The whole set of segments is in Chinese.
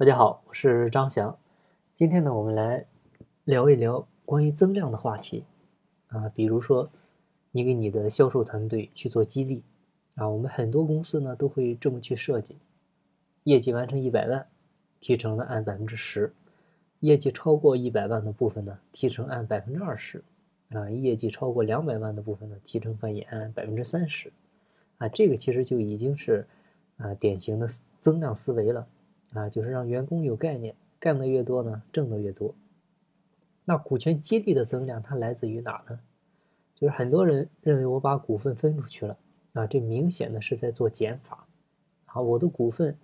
大家好，我是张翔。今天呢，我们来聊一聊关于增量的话题啊。比如说，你给你的销售团队去做激励啊，我们很多公司呢都会这么去设计：业绩完成一百万，提成呢按百分之十；业绩超过一百万的部分呢，提成按百分之二十；啊，业绩超过两百万的部分呢，提成分也按百分之三十。啊，这个其实就已经是啊典型的增量思维了。啊，就是让员工有概念，干的越多呢，挣的越多。那股权激励的增量，它来自于哪呢？就是很多人认为我把股份分出去了，啊，这明显的是在做减法。啊，我的股份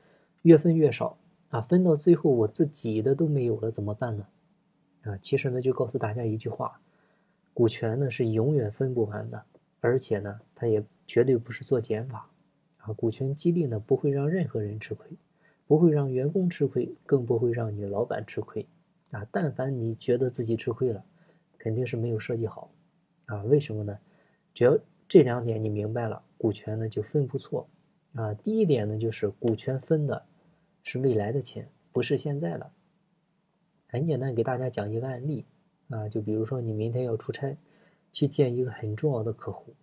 越分越少，啊，分到最后我自己的都没有了，怎么办呢？啊，其实呢，就告诉大家一句话：股权呢是永远分不完的，而且呢，它也绝对不是做减法。啊，股权激励呢不会让任何人吃亏。不会让员工吃亏，更不会让你老板吃亏，啊！但凡你觉得自己吃亏了，肯定是没有设计好，啊！为什么呢？只要这两点你明白了，股权呢就分不错，啊！第一点呢就是股权分的是未来的钱，不是现在的。很简单，给大家讲一个案例，啊，就比如说你明天要出差，去见一个很重要的客户，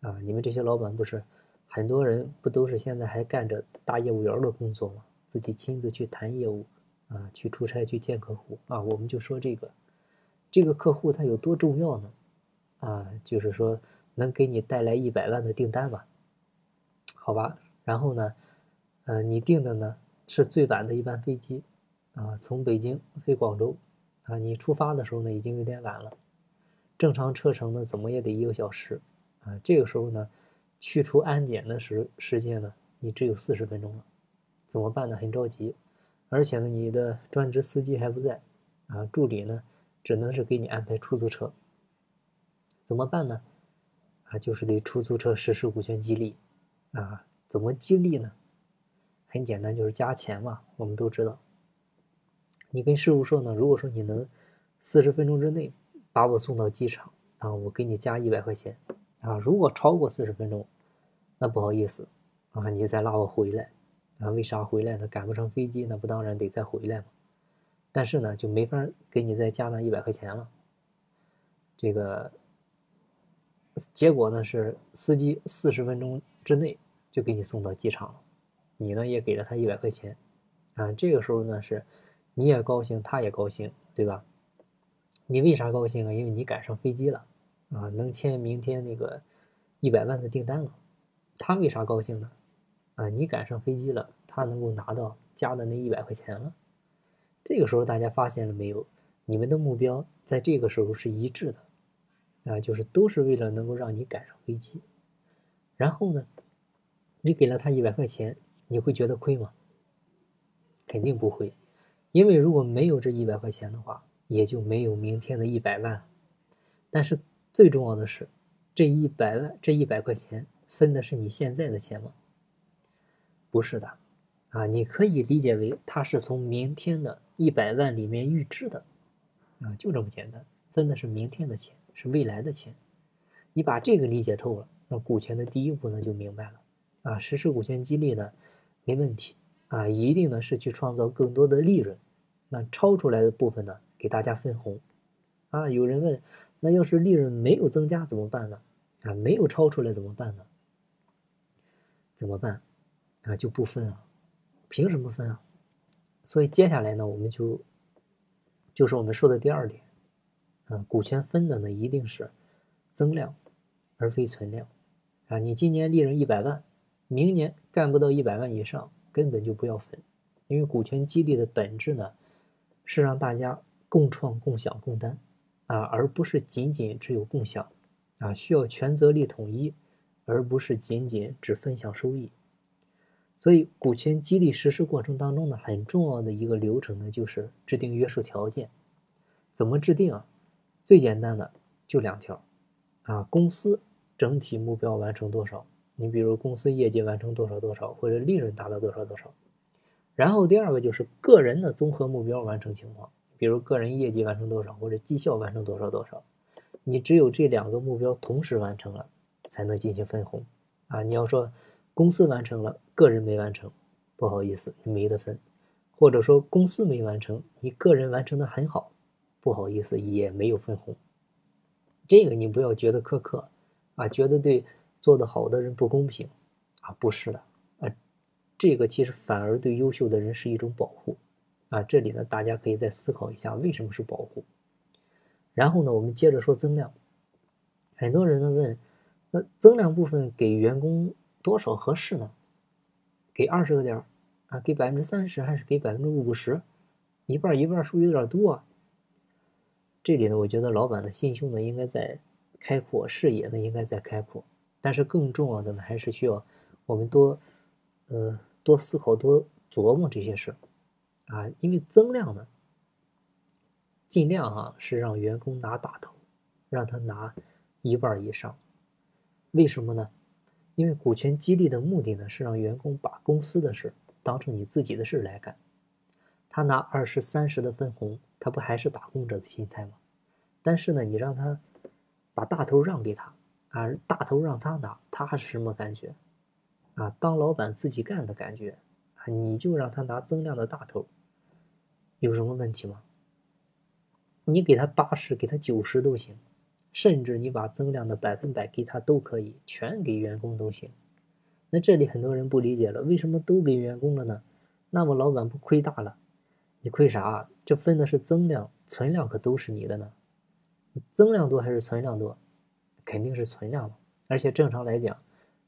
啊，你们这些老板不是很多人不都是现在还干着大业务员的工作吗？自己亲自去谈业务，啊，去出差去见客户啊，我们就说这个，这个客户他有多重要呢？啊，就是说能给你带来一百万的订单吧？好吧，然后呢，呃，你订的呢是最晚的一班飞机，啊，从北京飞广州，啊，你出发的时候呢已经有点晚了，正常车程呢怎么也得一个小时，啊，这个时候呢，去除安检的时时间呢，你只有四十分钟了。怎么办呢？很着急，而且呢，你的专职司机还不在，啊，助理呢，只能是给你安排出租车。怎么办呢？啊，就是对出租车实施股权激励，啊，怎么激励呢？很简单，就是加钱嘛。我们都知道，你跟师傅说呢，如果说你能四十分钟之内把我送到机场，啊，我给你加一百块钱，啊，如果超过四十分钟，那不好意思，啊，你再拉我回来。啊，为啥回来呢？赶不上飞机，那不当然得再回来吗？但是呢，就没法给你再加那一百块钱了。这个结果呢是，司机四十分钟之内就给你送到机场了，你呢也给了他一百块钱。啊，这个时候呢是，你也高兴，他也高兴，对吧？你为啥高兴啊？因为你赶上飞机了，啊，能签明天那个一百万的订单了。他为啥高兴呢？啊，你赶上飞机了，他能够拿到加的那一百块钱了。这个时候大家发现了没有？你们的目标在这个时候是一致的，啊，就是都是为了能够让你赶上飞机。然后呢，你给了他一百块钱，你会觉得亏吗？肯定不会，因为如果没有这一百块钱的话，也就没有明天的一百万。但是最重要的是，这一百万这一百块钱分的是你现在的钱吗？不是的，啊，你可以理解为它是从明天的一百万里面预支的，啊，就这么简单，分的是明天的钱，是未来的钱。你把这个理解透了，那股权的第一步呢就明白了，啊，实施股权激励呢没问题，啊，一定呢是去创造更多的利润，那超出来的部分呢给大家分红，啊，有人问，那要是利润没有增加怎么办呢？啊，没有超出来怎么办呢？怎么办？啊，就不分啊，凭什么分啊？所以接下来呢，我们就就是我们说的第二点，啊，股权分的呢一定是增量，而非存量。啊，你今年利润一百万，明年干不到一百万以上，根本就不要分，因为股权激励的本质呢是让大家共创、共享、共担，啊，而不是仅仅只有共享，啊，需要权责力统一，而不是仅仅只分享收益。所以，股权激励实施过程当中呢，很重要的一个流程呢，就是制定约束条件。怎么制定啊？最简单的就两条，啊，公司整体目标完成多少？你比如公司业绩完成多少多少，或者利润达到多少多少。然后第二个就是个人的综合目标完成情况，比如个人业绩完成多少，或者绩效完成多少多少。你只有这两个目标同时完成了，才能进行分红。啊，你要说。公司完成了，个人没完成，不好意思，没得分。或者说公司没完成，你个人完成的很好，不好意思，也没有分红。这个你不要觉得苛刻啊，觉得对做得好的人不公平啊，不是的啊，这个其实反而对优秀的人是一种保护啊。这里呢，大家可以再思考一下，为什么是保护？然后呢，我们接着说增量。很多人呢问，那增量部分给员工多少合适呢？给二十个点啊？给百分之三十还是给百分之五十？一半一半，是不是有点多？啊这里呢，我觉得老板的心胸呢应该在开阔，视野呢应该在开阔。但是更重要的呢，还是需要我们多呃多思考、多琢磨这些事啊。因为增量呢，尽量啊是让员工拿大头，让他拿。一半以上，为什么呢？因为股权激励的目的呢，是让员工把公司的事当成你自己的事来干。他拿二十三十的分红，他不还是打工者的心态吗？但是呢，你让他把大头让给他，啊，大头让他拿，他是什么感觉？啊，当老板自己干的感觉啊，你就让他拿增量的大头，有什么问题吗？你给他八十，给他九十都行。甚至你把增量的百分百给他都可以，全给员工都行。那这里很多人不理解了，为什么都给员工了呢？那么老板不亏大了？你亏啥？这分的是增量，存量可都是你的呢。增量多还是存量多？肯定是存量嘛。而且正常来讲，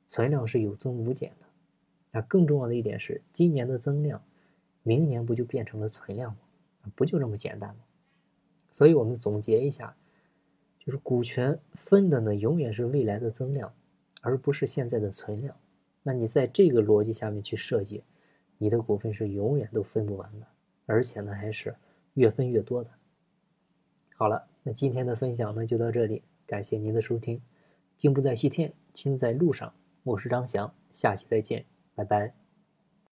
存量是有增无减的。啊，更重要的一点是，今年的增量，明年不就变成了存量吗？不就这么简单吗？所以我们总结一下。就是股权分的呢，永远是未来的增量，而不是现在的存量。那你在这个逻辑下面去设计，你的股份是永远都分不完的，而且呢还是越分越多的。好了，那今天的分享呢就到这里，感谢您的收听。进不在西天，亲在路上。我是张翔，下期再见，拜拜。